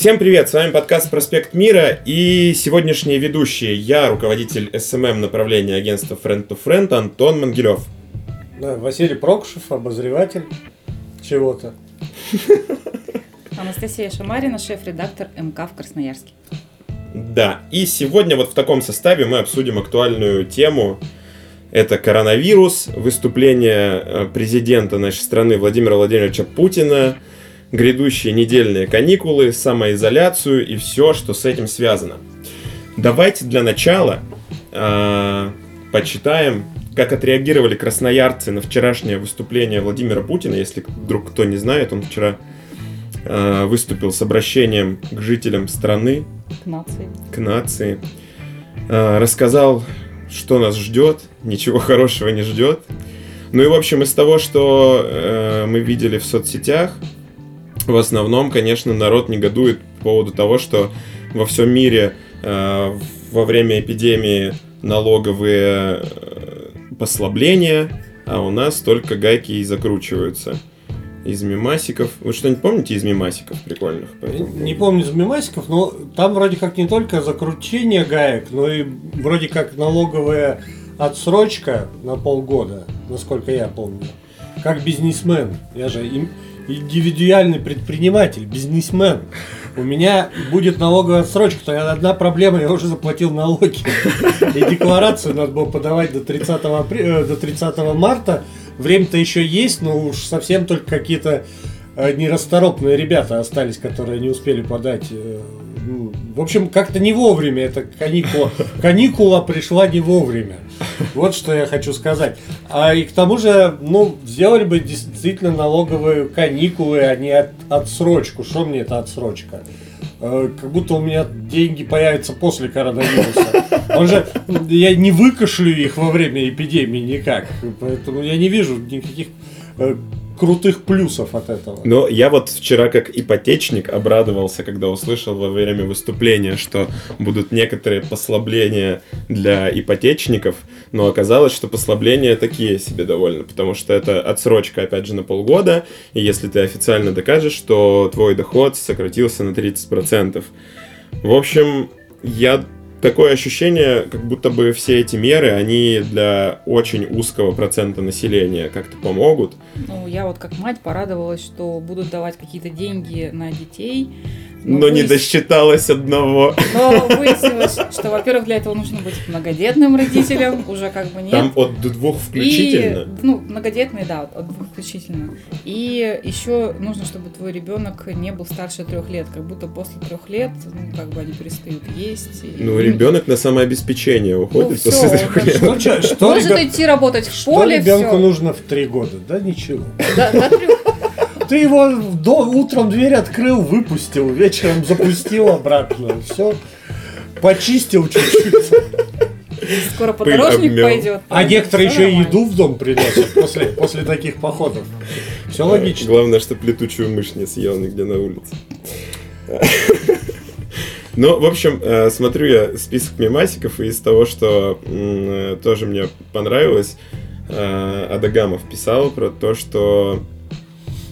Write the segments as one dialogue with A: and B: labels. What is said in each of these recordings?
A: Всем привет, с вами подкаст «Проспект Мира» и сегодняшние ведущие. Я, руководитель SMM направления агентства Friend to Friend Антон Мангелев.
B: Да, Василий Прокушев, обозреватель чего-то.
C: Анастасия Шамарина, шеф-редактор МК в Красноярске.
A: Да, и сегодня вот в таком составе мы обсудим актуальную тему. Это коронавирус, выступление э, президента нашей страны Владимира Владимировича Путина, грядущие недельные каникулы, самоизоляцию и все, что с этим связано. Давайте для начала э, почитаем, как отреагировали красноярцы на вчерашнее выступление Владимира Путина. Если вдруг кто не знает, он вчера э, выступил с обращением к жителям страны,
C: К нации.
A: к нации, Э, рассказал, что нас ждет, ничего хорошего не ждет. Ну и, в общем, из того, что э, мы видели в соцсетях, в основном, конечно, народ негодует по поводу того, что во всем мире э, во время эпидемии налоговые э, послабления, а у нас только гайки и закручиваются. Из мимасиков. Вы что-нибудь помните из мимасиков прикольных?
B: Не помню из мемасиков, но там вроде как не только закручение гаек, но и вроде как налоговая отсрочка на полгода, насколько я помню. Как бизнесмен. Я же им- индивидуальный предприниматель, бизнесмен. У меня будет налоговая отсрочка, я- одна проблема, я уже заплатил налоги. И декларацию надо было подавать до 30, апре- э, до 30 марта. Время-то еще есть, но уж совсем только какие-то э, нерасторопные ребята остались, которые не успели подать. В общем, как-то не вовремя эта каникула. Каникула пришла не вовремя. Вот что я хочу сказать. А и к тому же, ну, сделали бы действительно налоговые каникулы, а не от- отсрочку. Что мне это отсрочка? Э, Как будто у меня деньги появятся после коронавируса. Он же, я не выкашлю их во время эпидемии никак. Поэтому я не вижу никаких э, крутых плюсов от этого.
A: Но я вот вчера как ипотечник обрадовался, когда услышал во время выступления, что будут некоторые послабления для ипотечников, но оказалось, что послабления такие себе довольно, потому что это отсрочка, опять же, на полгода, и если ты официально докажешь, что твой доход сократился на 30%. В общем, я такое ощущение, как будто бы все эти меры, они для очень узкого процента населения как-то помогут.
C: Ну, я вот как мать порадовалась, что будут давать какие-то деньги на детей.
A: Но не
C: выяс-
A: досчиталось одного.
C: Но выяснилось, что, во-первых, для этого нужно быть многодетным родителем, уже как бы нет.
A: Там от двух включительно.
C: И, ну, многодетные, да, от двух включительно. И еще нужно, чтобы твой ребенок не был старше трех лет. Как будто после трех лет, ну, как бы они перестают есть. и-
A: Ну, ребенок на самообеспечение уходит
C: Ну,
A: после
C: всё,
A: трех лет.
B: Что, чё- что,
C: Может
B: ребё-
C: идти работать в
B: что
C: поле,
B: ребенку
C: всё.
B: нужно в три года? Да ничего.
C: До- до трёх.
B: Ты его до, утром дверь открыл, выпустил, вечером запустил обратно. Все. Почистил чуть-чуть.
C: Скоро подорожник пойдет.
B: А некоторые еще и еду в дом приносят после, после таких походов. Все логично.
A: Главное, чтобы летучую мышь не съел нигде на улице. Ну, в общем, э, смотрю я список мемасиков, и из того, что э, тоже мне понравилось, э, Адагамов писал про то, что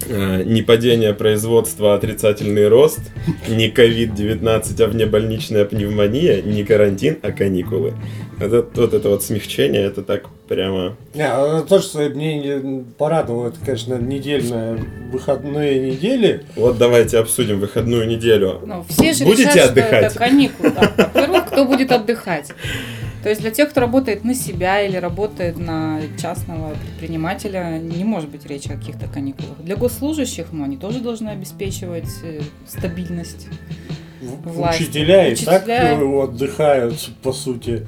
A: э, не падение производства, а отрицательный рост, не COVID-19, а внебольничная пневмония, не карантин, а каникулы. Это, вот это вот смягчение, это так прямо...
B: Не, а то, что мне не порадовало, это, конечно, недельные выходные недели.
A: Вот давайте обсудим выходную неделю.
C: Ну, все же
A: Будете
C: решат,
A: отдыхать?
C: что это каникулы. да. Во-первых, кто будет отдыхать? То есть для тех, кто работает на себя или работает на частного предпринимателя, не может быть речи о каких-то каникулах. Для госслужащих, ну, они тоже должны обеспечивать э, стабильность. Власть.
B: Учителя и так
C: Учителя.
B: отдыхают, по сути.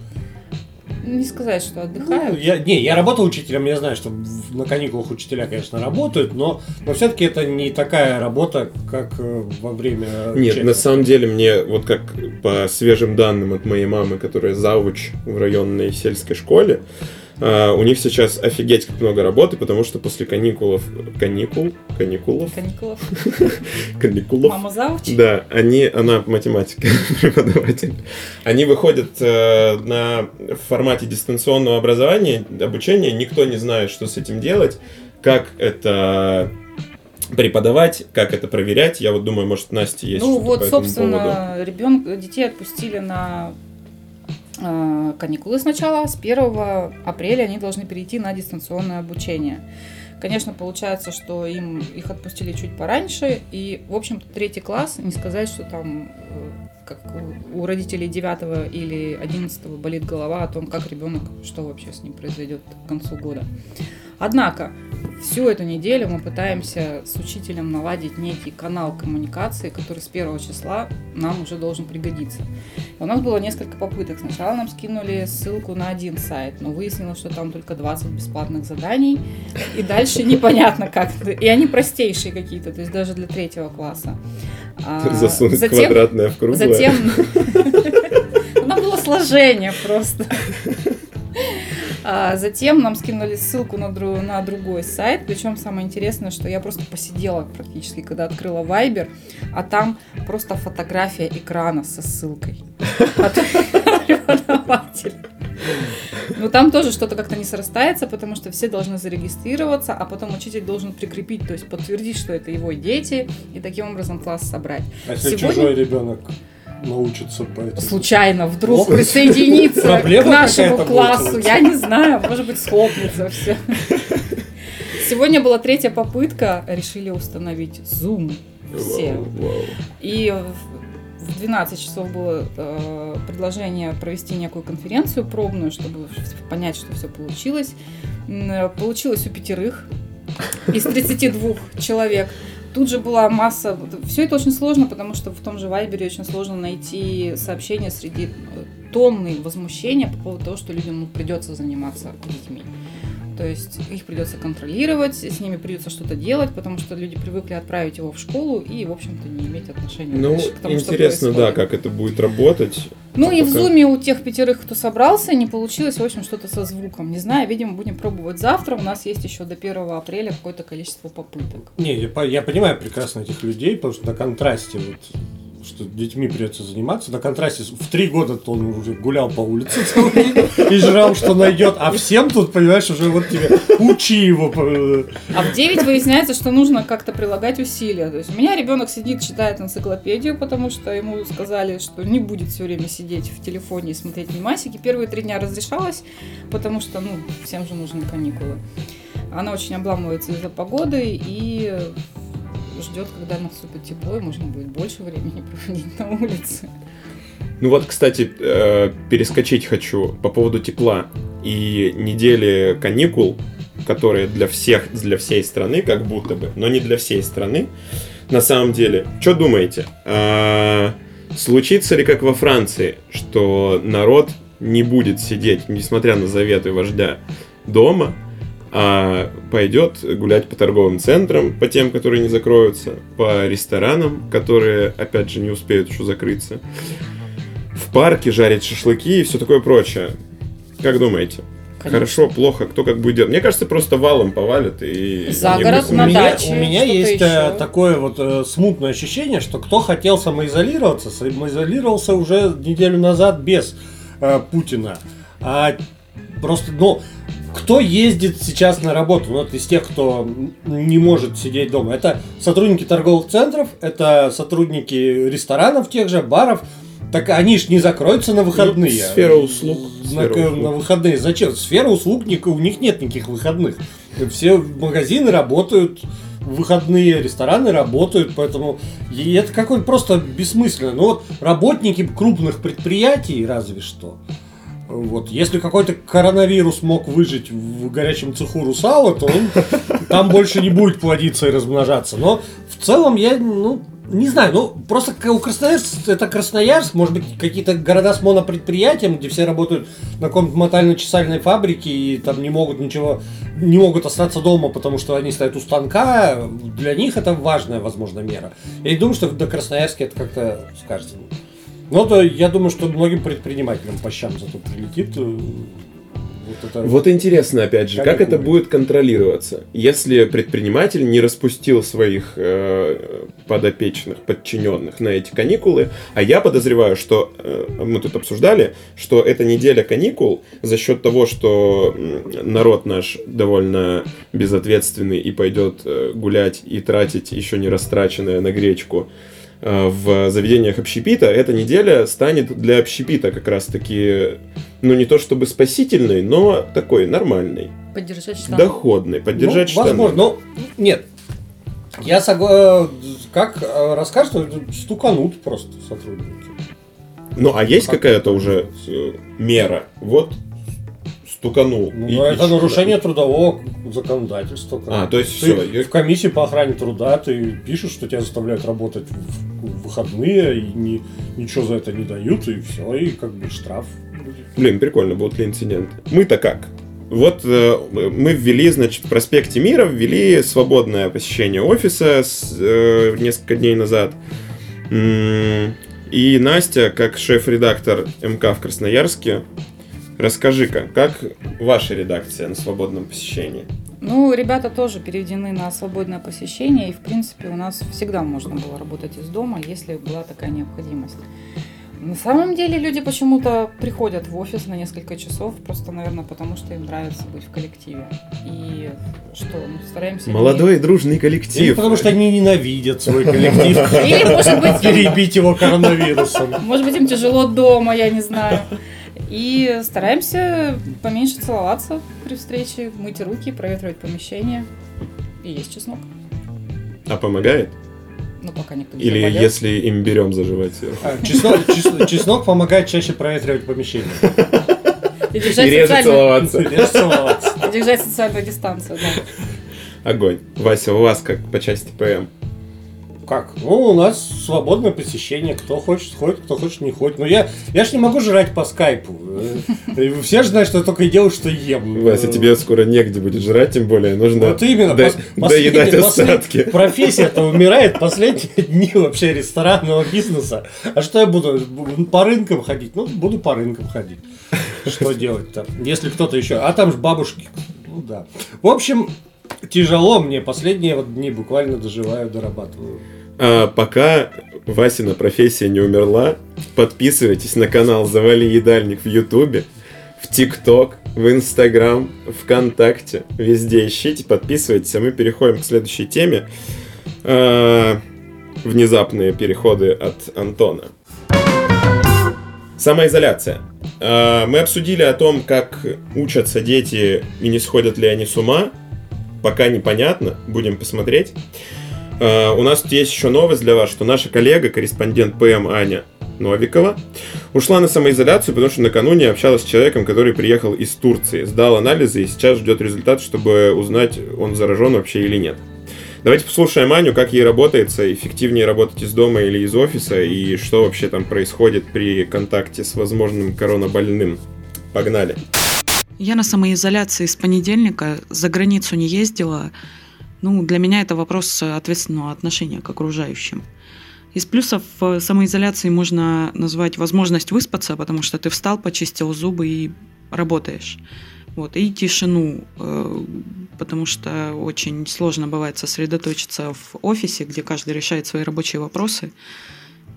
C: Не сказать, что
B: Ну,
C: отдыхают.
B: я, не, я работал учителем, я знаю, что на каникулах учителя, конечно, работают, но, но все-таки это не такая работа, как э, во время
A: Нет,
B: учебы.
A: на самом деле мне, вот как по свежим данным от моей мамы, которая завуч в районной сельской школе, А, у них сейчас офигеть как много работы, потому что после каникулов... Каникул? Каникулов?
C: Каникулов.
A: Каникулов?
C: Мама завуч.
A: Да, они, она математика, преподаватель. Они выходят э, на в формате дистанционного образования, обучения. Никто не знает, что с этим делать, как это преподавать, как это проверять. Я вот думаю, может, Настя есть
C: Ну вот, собственно, ребенка, детей отпустили на каникулы сначала. С 1 апреля они должны перейти на дистанционное обучение. Конечно, получается, что им их отпустили чуть пораньше, и, в общем-то, третий класс, не сказать, что там э, как у- родителей 9 или 11 болит голова о том, как ребенок, что вообще с ним произойдет к концу года. Однако, всю эту неделю мы пытаемся с учителем наладить некий канал коммуникации, который с первого числа нам уже должен пригодиться. У нас было несколько попыток. Сначала нам скинули ссылку на один сайт, но выяснилось, что там только 20 бесплатных заданий, и дальше непонятно как. И они простейшие какие-то, то есть даже для третьего класса. А?
A: Засунуть
C: затем-
A: квадратное в круглое.
C: Затем... Там было сложение просто. А затем нам скинули ссылку на, дру- на другой сайт. Причем самое интересное, что я просто посидела практически, когда открыла Viber, а там просто фотография экрана со ссылкой от преподавателя. Ну, там тоже что-то как-то не срастается, потому что все должны зарегистрироваться, а потом учитель должен прикрепить, то есть подтвердить, что это его дети, и таким образом класс собрать.
B: А если
C: Сегодня-
B: чужой ребенок научится по
C: случайно вдруг
B: О,
C: присоединиться к
B: проблема
C: нашему
B: какая-то
C: классу.
B: будет.
C: Я не знаю, может быть, схлопнется все. Сегодня была третья попытка, решили установить Zoom все.
A: Вау, вау.
C: И в в 12 часов было э, предложение провести некую конференцию пробную, чтобы понять, что все получилось. Э, Получилось у пятерых из 32 человек. Тут же была масса... Все это очень сложно, потому что в том же Вайбере очень сложно найти сообщения среди э, тонны возмущения по поводу того, что людям ну, придется заниматься детьми. То есть их придется контролировать, с ними придется что-то делать, потому что люди привыкли отправить его в школу и, в общем-то, не иметь отношения
A: Ну,
C: к тому, что
A: интересно, да, как это будет работать.
C: Ну и в
A: Пока.
C: зуме у тех пятерых, кто собрался, не получилось, в общем, что-то со звуком. Не знаю, видимо, будем пробовать завтра. У нас есть еще до 1 апреля какое-то количество попыток.
B: Не, я, я понимаю прекрасно этих людей, потому что на контрасте вот что детьми придется заниматься. На контрасте в три года то он уже гулял по улице и жрал, что найдет. А всем тут, понимаешь, уже вот тебе учи его.
C: А в 9 выясняется, что нужно как-то прилагать усилия. То есть у меня ребенок сидит, читает энциклопедию, потому что ему сказали, что не будет все время сидеть в телефоне и смотреть мимасики. Первые три дня разрешалось, потому что, ну, всем же нужны каникулы. Она очень обламывается из-за погоды и ждет, когда наступит тепло, и можно будет больше времени проводить на улице.
A: Ну вот, кстати, э, перескочить хочу по поводу тепла и недели каникул, которые для всех, для всей страны, как будто бы, но не для всей страны. На самом деле, что думаете? А, случится ли как во Франции, что народ не будет сидеть, несмотря на заветы вождя, дома, а пойдет гулять по торговым центрам, по тем, которые не закроются, по ресторанам, которые, опять же, не успеют еще закрыться, в парке жарить шашлыки и все такое прочее. Как думаете?
C: Конечно.
A: Хорошо, плохо, кто как будет делать? Мне кажется, просто валом повалят и...
C: За город
B: У
C: на
B: меня,
C: даче,
B: у меня есть э,
C: еще.
B: такое вот э, смутное ощущение, что кто хотел самоизолироваться, самоизолировался уже неделю назад без э, Путина. А просто, ну, кто ездит сейчас на работу? Ну, вот из тех, кто не может сидеть дома. Это сотрудники торговых центров, это сотрудники ресторанов тех же, баров. Так они ж не закроются на выходные.
A: Ну, сфера услуг,
B: На,
A: сфера услуг.
B: на выходные. Зачем? Сфера услуг, у них нет никаких выходных. Все магазины работают выходные, рестораны работают, поэтому и это какое-то просто бессмысленно. Ну вот работники крупных предприятий разве что. Вот, если какой-то коронавирус мог выжить в горячем цеху Русала, то он там больше не будет плодиться и размножаться. Но в целом я, ну, не знаю, ну, просто у Красноярск, это Красноярск, может быть, какие-то города с монопредприятием, где все работают на каком-то мотально-чесальной фабрике и там не могут ничего, не могут остаться дома, потому что они стоят у станка, для них это важная, возможно, мера. Я не думаю, что до Красноярска это как-то скажется. Ну, то я думаю, что многим предпринимателям по щам зато прилетит. э, Вот это...
A: Вот интересно, опять же,
B: Как
A: как
B: это будет?
A: будет контролироваться, если предприниматель не распустил своих э, подопечных, подчиненных на эти каникулы. А я подозреваю, что э, мы тут обсуждали, что эта неделя каникул за счет того, что народ наш довольно безответственный и пойдет э, гулять и тратить еще не растраченное на гречку э, в заведениях общепита, эта неделя станет для общепита как раз-таки, ну не то чтобы спасительной, но такой нормальной.
C: Поддержать штаны.
A: Доходной, поддержать
B: ну,
A: штаны.
B: Возможно, но нет. Я согласен, как э, расскажут, стуканут просто сотрудники.
A: Ну, а есть
B: Как
A: какая-то уже э, мера? Вот стуканул.
B: Ну,
A: и-
B: это
A: и-
B: нарушение трудового законодательства.
A: А, то есть
B: Ты
A: всё, я-
B: В комиссии по охране труда ты пишешь, что тебя заставляют работать в, выходные, и ни- ничего за это не дают, и все, и как бы штраф.
A: Блин, прикольно, будут ли инциденты. Мы-то как? Вот э, мы ввели, значит, в проспекте Мира ввели свободное посещение офиса с, э, несколько дней назад. И Настя, как шеф-редактор МК в Красноярске, расскажи-ка, как ваша редакция на свободном посещении?
C: Ну, ребята тоже переведены на свободное посещение, и, в принципе, у нас всегда можно было работать из дома, если была такая необходимость. На самом деле люди почему-то приходят в офис на несколько часов, просто, наверное, потому что им нравится быть в коллективе. И что, ну, стараемся...
A: Молодой и дружный
B: Или
A: коллектив.
B: потому что они ненавидят свой коллектив.
C: Или, может быть,
B: Перебить его коронавирусом.
C: Может быть, им тяжело дома, я не знаю. И стараемся поменьше целоваться при встрече, мыть руки, проветривать помещение. И есть чеснок.
A: А помогает?
C: Ну, пока никто не
A: Или
C: заболел.
A: если им берем заживать сверху?
B: А, Чеснок, чес- чеснок помогает чаще проветривать помещение.
C: И держать,
A: И реже целоваться.
B: Реже целоваться.
C: и держать социальную дистанцию, да.
A: Огонь. Вася, у вас как по части ПМ?
B: Как? Ну, у нас свободное посещение. Кто хочет, ходит, кто хочет, не ходит. Но я, я ж не могу жрать по скайпу. Э, Все же знают, что я только и делаю, что ем.
A: Вася, тебе скоро негде будет жрать, тем более нужно
B: Вот именно.
A: до- доедать остатки.
B: Профессия-то умирает последние дни вообще ресторанного бизнеса. А что я буду? Бу- По рынкам ходить? Ну, буду по рынкам ходить. Что делать-то? Если кто-то еще... А там же бабушки. Ну да. В общем, тяжело мне. Последние вот дни буквально доживаю, дорабатываю.
A: А, пока Васина профессия не умерла, подписывайтесь на канал Завали Едальник в Ютубе, в ТикТок, в Инстаграм, ВКонтакте. Везде ищите, подписывайтесь, а мы переходим к следующей теме. А, внезапные переходы от Антона. Самоизоляция. А, Мы обсудили о том, как учатся дети и не сходят ли они с ума. Пока непонятно, будем посмотреть. А, У нас есть еще новость для вас, что наша коллега, корреспондент ПМ Аня Новикова, ушла на самоизоляцию, потому что накануне общалась с человеком, который приехал из Турции, сдал анализы и сейчас ждет результат, чтобы узнать, он заражен вообще или нет. Давайте послушаем Аню, как ей работается, эффективнее работать из дома или из офиса, и что вообще там происходит при контакте с возможным коронабольным. Погнали.
D: Я на самоизоляции с понедельника за границу не ездила. Ну, для меня это вопрос ответственного отношения к окружающим. Из плюсов э, самоизоляции можно назвать возможность выспаться, потому что ты встал, почистил зубы и работаешь. Вот, и тишину, э, потому что очень сложно бывает сосредоточиться в офисе, где каждый решает свои рабочие вопросы.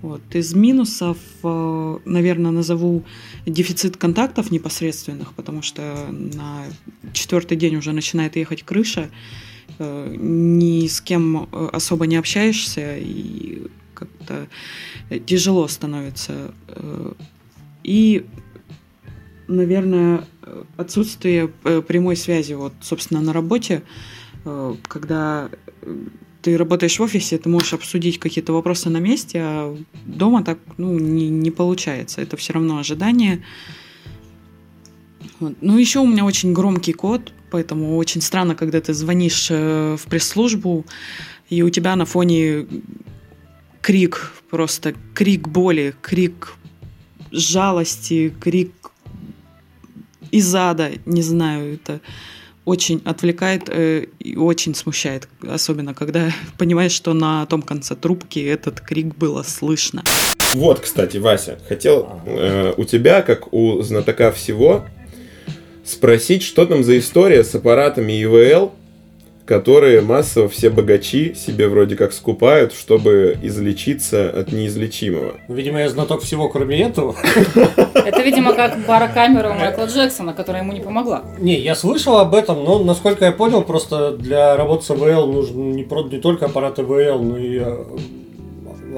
D: Вот. Из минусов, э, наверное, назову дефицит контактов непосредственных, потому что на четвертый день уже начинает ехать крыша, э, ни с кем э, особо не общаешься и как-то тяжело становится. Э, И, наверное, э, отсутствие э, прямой связи, вот, собственно, на работе, э, когда э, ты работаешь в офисе, ты можешь обсудить какие-то вопросы на месте, а дома так ну, не, не получается. Это все равно ожидание. Вот. Ну, еще у меня очень громкий код, поэтому очень странно, когда ты звонишь э, в пресс-службу, и у тебя на фоне крик, просто крик боли, крик жалости, крик из ада, не знаю, это очень отвлекает э, и очень смущает, особенно когда понимаешь, что на том конце трубки этот крик было слышно.
A: Вот, кстати, Вася, хотел э, у тебя, как у знатока всего, спросить, что там за история с аппаратами ИВЛ, которые массово все богачи себе вроде как скупают, чтобы излечиться от неизлечимого.
B: Видимо, я знаток всего, кроме этого.
C: Это, видимо, как барокамера у Майкла Джексона, которая ему не помогла.
B: Не, я слышал об этом, но, насколько я понял, просто для работы с АВЛ нужен не, не только аппарат АВЛ, но и э,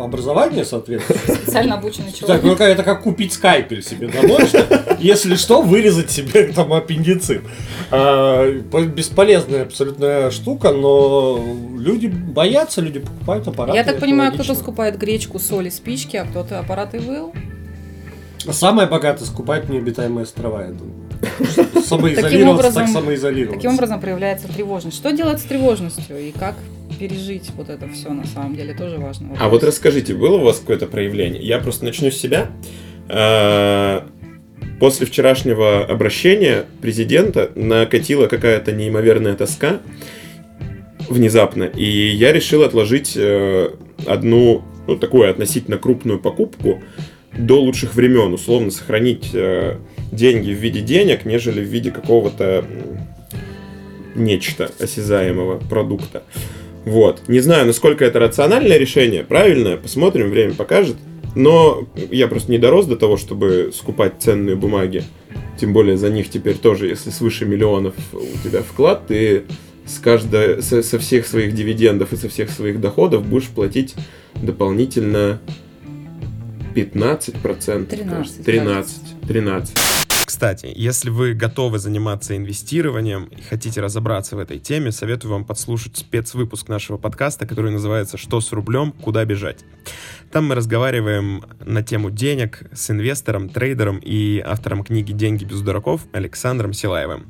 B: образование, соответственно.
C: Специально обученный
B: Так,
C: человек.
B: ну как- это как купить скайпель себе домой, что, если что, вырезать себе там аппендицит. А, по- бесполезная абсолютная штука, но люди боятся, люди покупают аппараты.
C: Я так понимаю, кто-то скупает гречку, соль и спички, а кто-то аппарат ИВЛ.
B: Самое богатое скупает необитаемые острова, я думаю.
C: Таким
B: Самоизолироваться,
C: образом-
B: так самоизолироваться.
C: Таким образом проявляется тревожность. Что делать с тревожностью и как пережить вот это все на самом деле тоже важно.
A: А вот расскажите, было у вас какое-то проявление? Я просто начну с себя. Э, После вчерашнего обращения президента накатила какая-то неимоверная тоска внезапно, и я решил отложить э, одну, ну, такую относительно крупную покупку до лучших времен, условно сохранить э, деньги в виде денег, нежели в виде какого-то нечто осязаемого продукта. Вот. Не знаю, насколько это рациональное решение, правильное, посмотрим, время покажет. Но я просто не дорос до того, чтобы скупать ценные бумаги. Тем более за них теперь тоже, если свыше миллионов у тебя вклад, ты с каждой, со, со всех своих дивидендов и со всех своих доходов будешь платить дополнительно 15%.
C: 13,
A: кажется. 13. 13. Кстати, если вы готовы заниматься инвестированием и хотите разобраться в этой теме, советую вам подслушать спецвыпуск нашего подкаста, который называется «Что с рублем? Куда бежать?». Там мы разговариваем на тему денег с инвестором, трейдером и автором книги «Деньги без дураков» Александром Силаевым.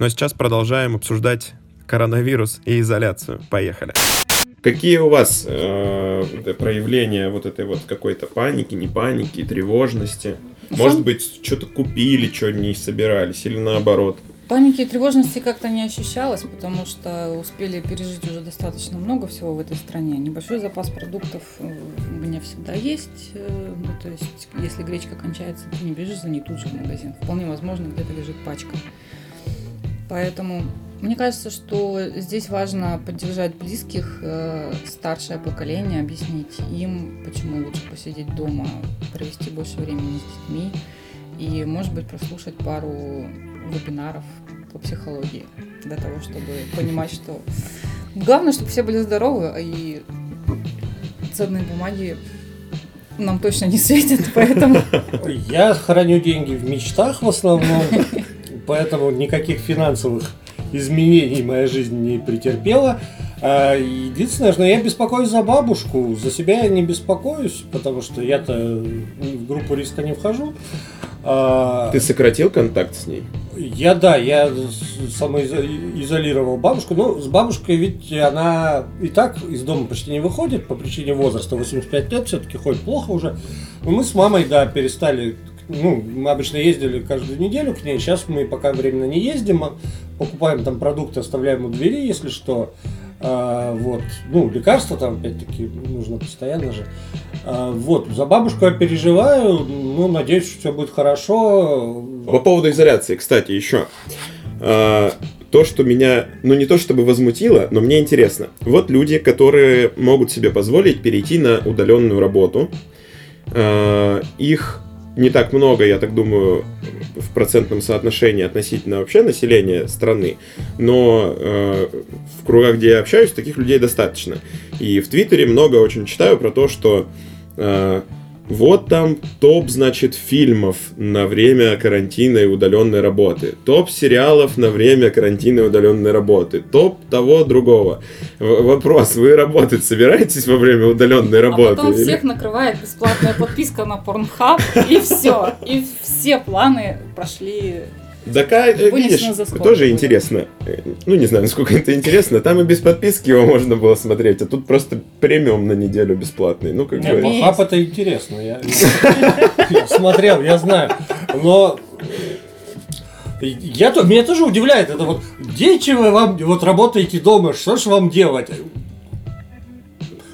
A: Ну а сейчас продолжаем обсуждать коронавирус и изоляцию. Поехали. Какие у вас э, проявления вот этой вот какой-то паники, не паники, тревожности? Может
C: Сам-
A: быть, что-то купили, что не собирались, или наоборот?
C: Паники и тревожности как-то не ощущалось, потому что успели пережить уже достаточно много всего в этой стране. Небольшой запас продуктов э, у меня всегда есть. э, Ну, то есть, если гречка кончается, ты не бежишь за ней тут же в магазин. Вполне возможно, где-то лежит пачка. Поэтому мне кажется, что здесь важно поддержать близких, э, старшее поколение, объяснить им, почему лучше посидеть дома, провести больше времени с детьми и, может быть, прослушать пару вебинаров по психологии для того, чтобы понимать, что главное, чтобы все были здоровы, и ценные бумаги нам точно не светят, поэтому
B: Я храню деньги в мечтах в основном, поэтому никаких финансовых изменений моя жизнь не претерпела. А, Единственное, что я беспокоюсь за бабушку, за себя я не беспокоюсь, потому что я-то в группу риска не вхожу. А,
A: Ты сократил контакт с ней?
B: Я, да, я самоизолировал бабушку. Ну, с бабушкой ведь она и так из дома почти не выходит по причине возраста. 85 лет все-таки ходит плохо уже. Но мы с мамой, да, перестали... Ну, мы обычно ездили каждую неделю к ней. Сейчас мы пока временно не ездим. а Покупаем там продукты, оставляем у двери, если что. А, вот. Ну, лекарства там, опять-таки, нужно постоянно же. А, вот. За бабушку я переживаю. Ну, надеюсь, что все будет хорошо.
A: По поводу изоляции, кстати, еще. А, то, что меня, ну не то чтобы возмутило, но мне интересно. Вот люди, которые могут себе позволить перейти на удаленную работу. А, их не так много, я так думаю, в процентном соотношении относительно вообще населения страны, но э, в кругах, где я общаюсь, таких людей достаточно. И в Твиттере много очень читаю про то, что э, вот там топ, значит, фильмов на время карантина и удаленной работы. Топ сериалов на время карантина и удаленной работы. Топ того другого. В- вопрос, вы работать собираетесь во время удаленной
C: а
A: работы?
C: потом
A: или-
C: всех накрывает бесплатная подписка на Pornhub, и все. И все планы прошли
A: Да, ка- э, видишь, тоже
C: было.
A: интересно. Э, Ну, не знаю, насколько это интересно. Там и без подписки его можно было смотреть, а тут просто премиум на неделю бесплатный. Ну, как бы...
C: ну,
B: Махап это интересно, я, смотрел, я знаю, но я, то- меня тоже удивляет это вот, дети вы вам вот работаете дома, что ж вам делать?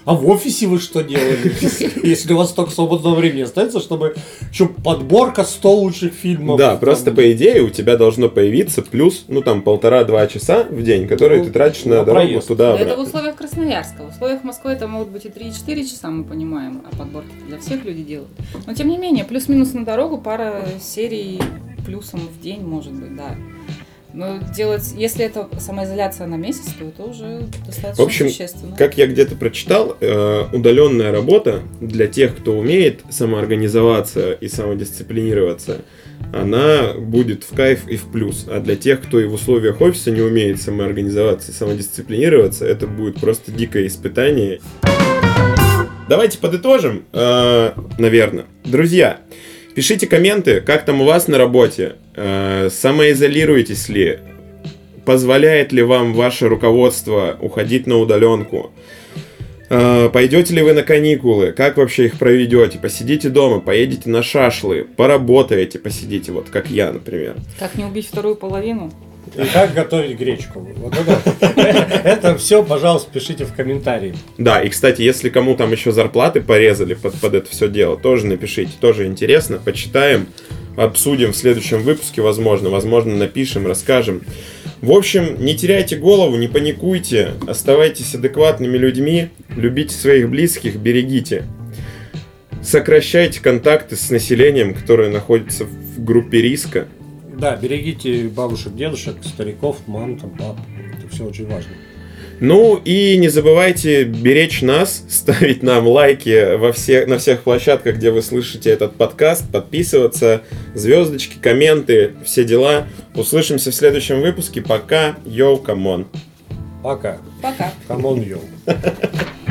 B: А в офисе вы что делали? Если у вас столько свободного времени остается, чтобы еще подборка 100 лучших фильмов.
A: Да,
B: там,
A: просто по идее у тебя должно появиться плюс, ну там полтора-два часа в день, которые
B: Ну,
A: ты тратишь
B: на
A: на дорогу
B: проезд.
A: туда
C: Это в условиях Красноярска. В условиях Москвы это могут быть и 3-4 часа, мы понимаем, а подборки для всех людей делают. Но тем не менее, плюс-минус на дорогу пара серий плюсом в день может быть, да. Но делать, если это самоизоляция на месяц, то это уже достаточно
A: В общем,
C: существенно.
A: Как я где-то прочитал, э, удаленная работа для тех, кто умеет самоорганизоваться и самодисциплинироваться, она будет в кайф и в плюс. А для тех, кто и в условиях офиса не умеет самоорганизоваться и самодисциплинироваться, это будет просто дикое испытание. Давайте подытожим, наверное. Друзья, пишите комменты, как там у вас на работе, э, самоизолируетесь ли, позволяет ли вам ваше руководство уходить на удаленку, Э, Пойдете ли вы на каникулы? Как вообще их проведете? Посидите дома, поедете на шашлы, поработаете, посидите, вот как я, например.
C: Как не убить вторую половину?
B: И как готовить гречку? Вот это, это все, пожалуйста, пишите в комментарии.
A: Да, и, кстати, если кому там еще зарплаты порезали под, под это все дело, тоже напишите, тоже интересно, почитаем, обсудим в следующем выпуске, возможно, возможно, напишем, расскажем. В общем, не теряйте голову, не паникуйте, оставайтесь адекватными людьми, любите своих близких, берегите. Сокращайте контакты с населением, которое находится в группе риска.
B: Да, берегите бабушек, дедушек, стариков, мам, там, пап. Это все очень важно.
A: Ну и не забывайте беречь нас, ставить нам лайки во всех, на всех площадках, где вы слышите этот подкаст, подписываться, звездочки, комменты, все дела. Услышимся в следующем выпуске. Пока. Yo, come on.
B: Пока.
C: Пока.
B: Come on, yo.